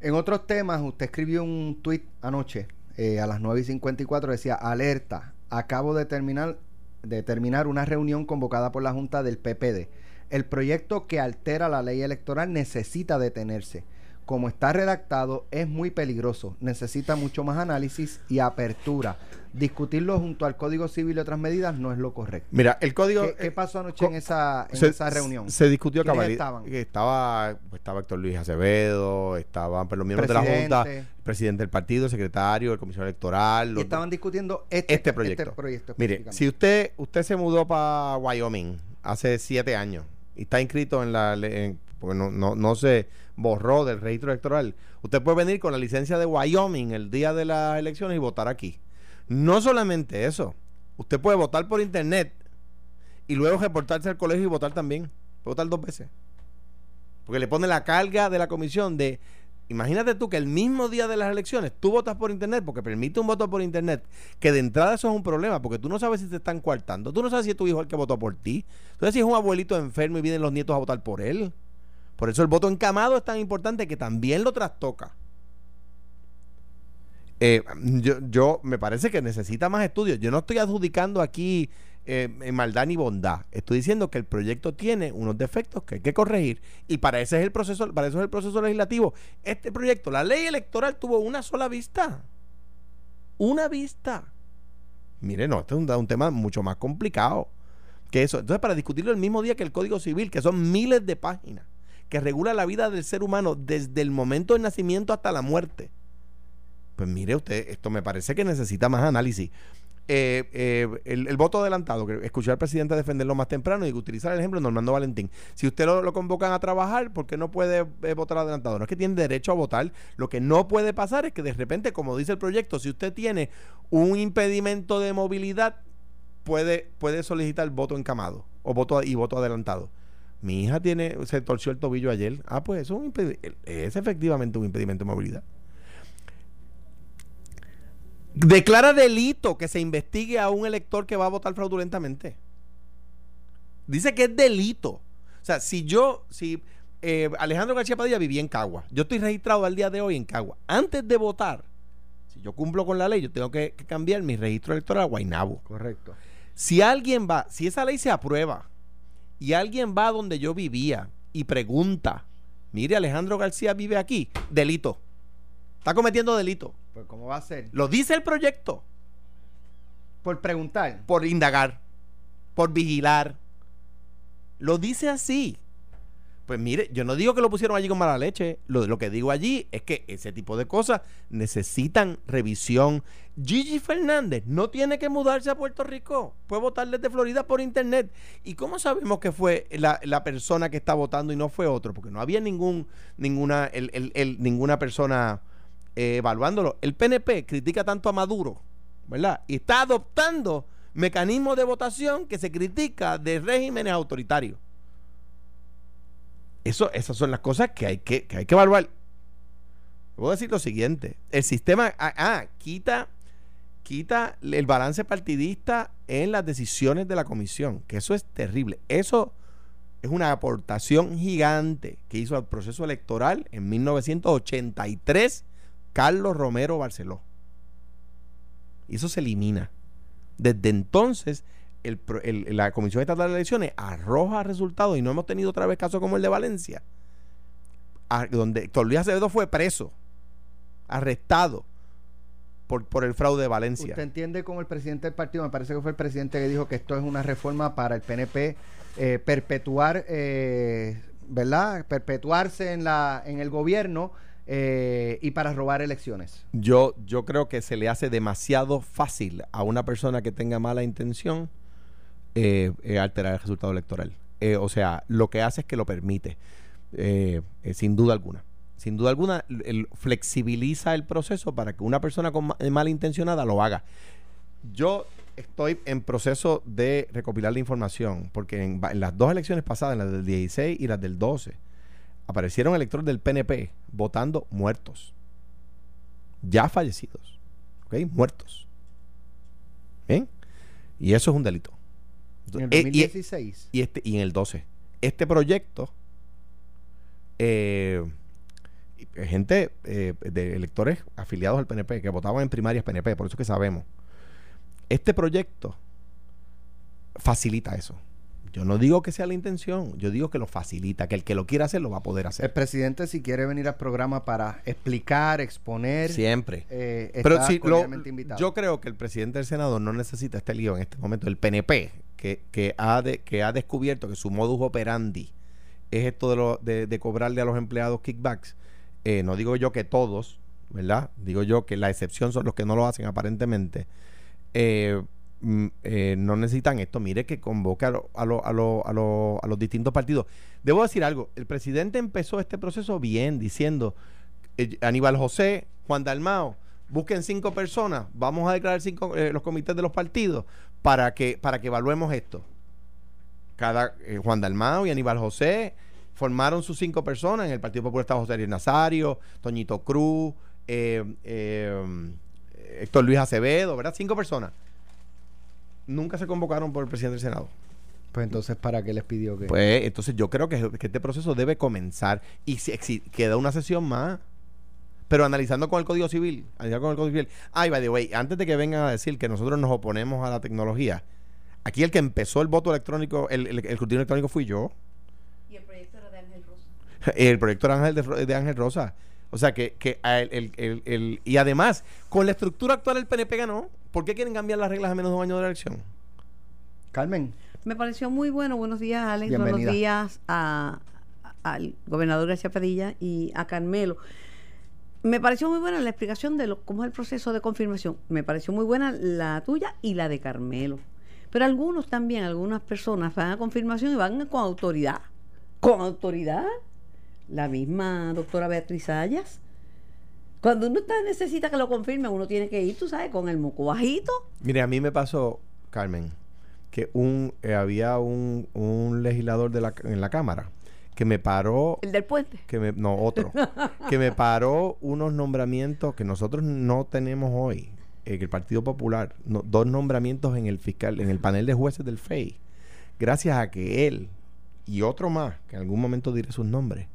En otros temas, usted escribió un tuit anoche eh, a las 9 y 54, decía, alerta, acabo de terminar, de terminar una reunión convocada por la Junta del PPD. El proyecto que altera la ley electoral necesita detenerse. Como está redactado, es muy peligroso. Necesita mucho más análisis y apertura. Discutirlo junto al Código Civil y otras medidas no es lo correcto. Mira, el código... ¿Qué, qué eh, pasó anoche en esa, en se, esa reunión? Se discutió ¿Quiénes cabali- estaban? estaba, pues, estaba Héctor Luis Acevedo, estaban pues, los miembros de la Junta, Presidente. el presidente del partido, el secretario, el comisionado electoral. y los- estaban discutiendo este, este proyecto. proyecto Mire, si usted usted se mudó para Wyoming hace siete años está inscrito en la en- porque no, no, no se borró del registro electoral, usted puede venir con la licencia de Wyoming el día de las elecciones y votar aquí. No solamente eso, usted puede votar por internet y luego reportarse al colegio y votar también. Puede votar dos veces. Porque le pone la carga de la comisión de Imagínate tú que el mismo día de las elecciones tú votas por internet porque permite un voto por internet, que de entrada eso es un problema porque tú no sabes si te están coartando, tú no sabes si es tu hijo el que votó por ti, tú sabes si es un abuelito enfermo y vienen los nietos a votar por él. Por eso el voto encamado es tan importante que también lo trastoca. Eh, yo, yo me parece que necesita más estudios. Yo no estoy adjudicando aquí eh, maldad ni bondad. Estoy diciendo que el proyecto tiene unos defectos que hay que corregir y para ese es el proceso, para eso es el proceso legislativo. Este proyecto, la ley electoral tuvo una sola vista. Una vista. Mire, no, este es un, un tema mucho más complicado que eso. Entonces, para discutirlo el mismo día que el Código Civil, que son miles de páginas, que regula la vida del ser humano desde el momento del nacimiento hasta la muerte. Pues mire usted, esto me parece que necesita más análisis. Eh, eh, el, voto adelantado, que escuché al presidente defenderlo más temprano y utilizar el ejemplo de Normando Valentín. Si usted lo, lo convocan a trabajar, ¿por qué no puede eh, votar adelantado? No es que tiene derecho a votar. Lo que no puede pasar es que de repente, como dice el proyecto, si usted tiene un impedimento de movilidad, puede, puede solicitar voto encamado o voto y voto adelantado. Mi hija tiene, se torció el tobillo ayer. Ah, pues eso es, un es efectivamente un impedimento de movilidad. Declara delito que se investigue a un elector que va a votar fraudulentamente. Dice que es delito. O sea, si yo, si eh, Alejandro García Padilla vivía en Cagua, yo estoy registrado al día de hoy en Cagua. Antes de votar, si yo cumplo con la ley, yo tengo que, que cambiar mi registro electoral a Guaynabo. Correcto. Si alguien va, si esa ley se aprueba y alguien va donde yo vivía y pregunta, mire, Alejandro García vive aquí, delito. Está cometiendo delito. Pues, ¿cómo va a ser? Lo dice el proyecto. Por preguntar. Por indagar, por vigilar. Lo dice así. Pues mire, yo no digo que lo pusieron allí con mala leche. Lo, lo que digo allí es que ese tipo de cosas necesitan revisión. Gigi Fernández no tiene que mudarse a Puerto Rico. Puede votar desde Florida por internet. ¿Y cómo sabemos que fue la, la persona que está votando y no fue otro? Porque no había ningún, ninguna, el- el- el- ninguna persona evaluándolo. El PNP critica tanto a Maduro, ¿verdad? Y está adoptando mecanismos de votación que se critica de regímenes autoritarios. Eso, esas son las cosas que hay que, que hay que evaluar. Voy a decir lo siguiente. El sistema, ah, ah, quita, quita el balance partidista en las decisiones de la comisión, que eso es terrible. Eso es una aportación gigante que hizo al proceso electoral en 1983 Carlos Romero Barceló. Y eso se elimina. Desde entonces, la Comisión Estatal de Elecciones arroja resultados y no hemos tenido otra vez casos como el de Valencia, donde Héctor Luis Acevedo fue preso, arrestado por, por el fraude de Valencia. ¿Usted entiende como el presidente del partido, me parece que fue el presidente que dijo que esto es una reforma para el PNP eh, perpetuar, eh, ¿verdad? Perpetuarse en, la, en el gobierno eh, y para robar elecciones. Yo, yo creo que se le hace demasiado fácil a una persona que tenga mala intención eh, eh, alterar el resultado electoral. Eh, o sea, lo que hace es que lo permite, sin duda alguna. Sin duda alguna, el- flexibiliza el proceso para que una persona con ma- eh, malintencionada lo haga. Yo estoy en proceso de recopilar la información, porque en, en las dos elecciones pasadas, en las del 16 y las del 12, aparecieron electores del PNP votando muertos ya fallecidos, ¿ok? Muertos. ¿Bien? Y eso es un delito. En el Eh, y- 2016. y, este, y en el 12. Este proyecto, eh, y- gente eh, de electores afiliados al PNP, que votaban en primarias PNP, por eso que sabemos. Este proyecto facilita eso. Yo no digo que sea la intención, yo digo que lo facilita, que el que lo quiera hacer lo va a poder el hacer. presidente, si quiere venir al programa para explicar, exponer, Siempre. eh, Pero sí, lo- invitado. yo creo que el presidente del Senado no necesita este lío en este momento. El PNP, que, que, ha, de- que ha descubierto que su modus operandi es esto de, lo, de, de cobrarle a los empleados kickbacks. Eh, no digo yo que todos, ¿verdad? Digo yo que la excepción son los que no lo hacen aparentemente. Eh, eh, no necesitan esto. Mire que convoque a, lo- a, lo- a, lo- a, lo- a los distintos partidos. Debo decir algo. El presidente empezó este proceso bien, diciendo eh, Aníbal José, Juan Dalmao, busquen cinco personas, vamos a declarar cinco, eh, los comités de los partidos para que, para que evaluemos esto. Cada, eh, Juan Dalmao y Aníbal José formaron sus cinco personas. En el Partido Popular estaba José Ariel Nazario, Toñito Cruz, eh, Héctor Luis Acevedo, ¿verdad? Cinco personas. Nunca se convocaron por el presidente del Senado. Pues entonces, ¿para qué les pidió que...? Pues entonces yo creo que, que este proceso debe comenzar y si, si queda una sesión más, pero analizando con el Código Civil, analizando con el Código Civil. Ay, by the way, antes de que vengan a decir que nosotros nos oponemos a la tecnología, aquí el que empezó el voto electrónico, el, el, el escrutinio electrónico fui yo. Y el proyecto era de Ángel Rosa. <laughs> El proyecto de Ángel, de, Ro- de Ángel Rosa. O sea que, que a el, el- el- el- y además, con la estructura actual el PNP ganó. ¿Por qué quieren cambiar las reglas a menos de un año de la elección? Carmen, Me pareció muy bueno. Buenos días, Alex. Bienvenida. Buenos días a- a- al gobernador García Padilla y a Carmelo. Me pareció muy buena la explicación de lo, cómo es el proceso de confirmación. Me pareció muy buena la tuya y la de Carmelo. Pero algunos también, algunas personas van a confirmación y van con autoridad. Con autoridad. La misma doctora Beatriz Ayas. Cuando uno está, necesita que lo confirme, uno tiene que ir, tú sabes, con el moco bajito. Mire, a mí me pasó, Carmen, que un eh, había un, un legislador de la, en la Cámara que me paró El del puente. que me, no, otro, <laughs> que me paró unos nombramientos que nosotros no tenemos hoy, en el Partido Popular, no- dos nombramientos en el fiscal, en el panel de jueces del FEI, gracias a que él y otro más, que en algún momento diré sus nombres,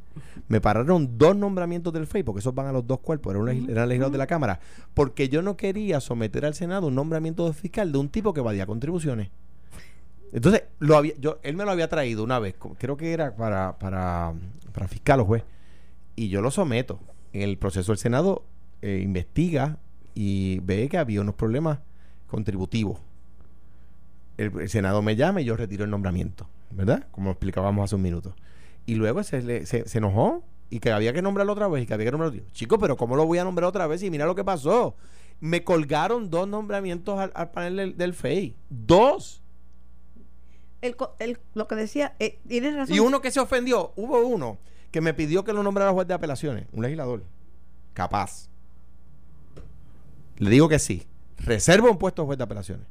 me pararon dos nombramientos del FEI, porque esos van a los dos cuerpos, era un legis- eran legisladores de la Cámara, porque yo no quería someter al Senado un nombramiento de fiscal de un tipo que evadía contribuciones. Entonces, lo había, yo, él me lo había traído una vez, creo que era para, para, para fiscal o juez, y yo lo someto. En el proceso del Senado eh, investiga y ve que había unos problemas contributivos. El, el Senado me llama y yo retiro el nombramiento, ¿verdad? Como explicábamos hace un minuto. Y luego se, le- se, se enojó y que había que nombrarlo otra vez y que había que nombrarlo. Chico, pero ¿cómo lo voy a nombrar otra vez? Y mira lo que pasó. Me colgaron dos nombramientos al, al panel del, del FEI. Dos. El, el- lo que decía, eh, tienes razón. Y uno que se ofendió, hubo uno que me pidió que lo nombrara juez de apelaciones, un legislador. Capaz. Le digo que sí. Reservo un puesto de juez de apelaciones.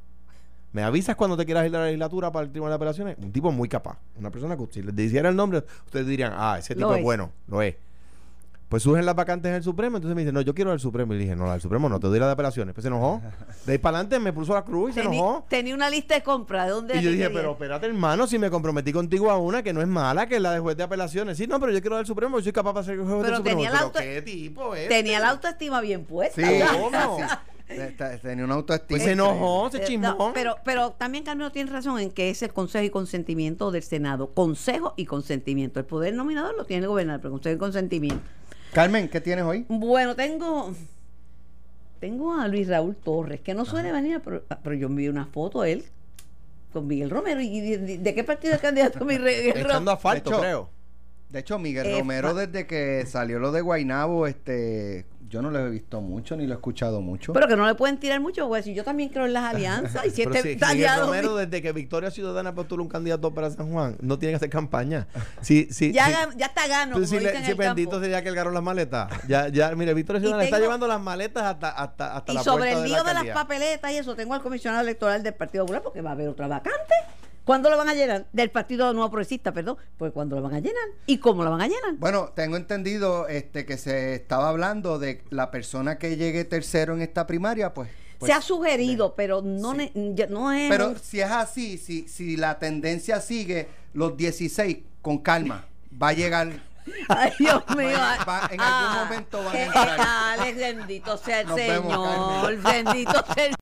Me avisas cuando te quieras ir a la legislatura para el Tribunal de Apelaciones. Un tipo muy capaz. Una persona que si les dijera el nombre, ustedes dirían, ah, ese tipo Lo es bueno, lo es. Pues surgen las vacantes en el Supremo, entonces me dice, no, yo quiero el Supremo. Y dije, no, la del Supremo no, te doy la de apelaciones. Pues se enojó. De ahí para adelante me puso la cruz y se enojó. tenía una lista de compra. ¿De dónde Y yo dije, pero espérate, hermano, si me comprometí contigo a una que no es mala, que es la de juez de apelaciones. Sí, no, pero yo quiero del Supremo, yo soy capaz de ser juez del Pero Supremo. tenía la Pero auto- ¿Qué tipo es? Tenía la autoestima bien puesta. Sí, <laughs> ¿Cómo? Tenía una autoestima. Pues se enojó, se Eh, chismó. no, pero, pero también Carmelo tiene razón en que es el consejo y consentimiento del Senado. Consejo y consentimiento. El poder nominador lo tiene el gobernador, pero consejo y consentimiento. Carmen, ¿qué tienes hoy? Bueno, tengo tengo a Luis Raúl Torres, que no suele venir, pero, pero yo envié una foto a él con Miguel Romero. ¿Y de, de- de qué partido es candidato Miguel Echando Romero? asfalto, De hecho, creo. De hecho, Miguel Eh, Romero, desde que salió lo de Guainabo, este, yo no lo he visto mucho ni lo he escuchado mucho. Pero que no le pueden tirar mucho, porque si yo también creo en las alianzas y si <laughs> Pero este está <laughs> Miguel Romero, <laughs> desde que Victoria Ciudadana postuló un candidato para San Juan, no tiene que hacer campaña. Sí, sí, ya, ya está gano, Pues como si le- si el bendito campo. sería que él ganó las maletas. Ya, ya, mire, Victoria Y Ciudadana está tengo- llevando las maletas hasta, hasta, hasta Y la sobre puerta el de lío la de las papeletas y eso, tengo al comisionado electoral del Partido Popular porque va a haber otra vacante. ¿Cuándo lo van a llenar? Del Partido Nuevo Progresista, perdón. Pues cuándo lo van a llenar. ¿Y cómo lo van a llenar? Bueno, tengo entendido este que se estaba hablando de la persona que llegue tercero en esta primaria, pues. pues, Se ha sugerido, pero no, ne- no es. Pero si es así, si, si la tendencia sigue, los 16, con calma, va a llegar. <laughs> Ay, Dios mío. Va- en algún momento van a entrar. Alex, bendito sea el Nos vemos, Señor. Bendito sea el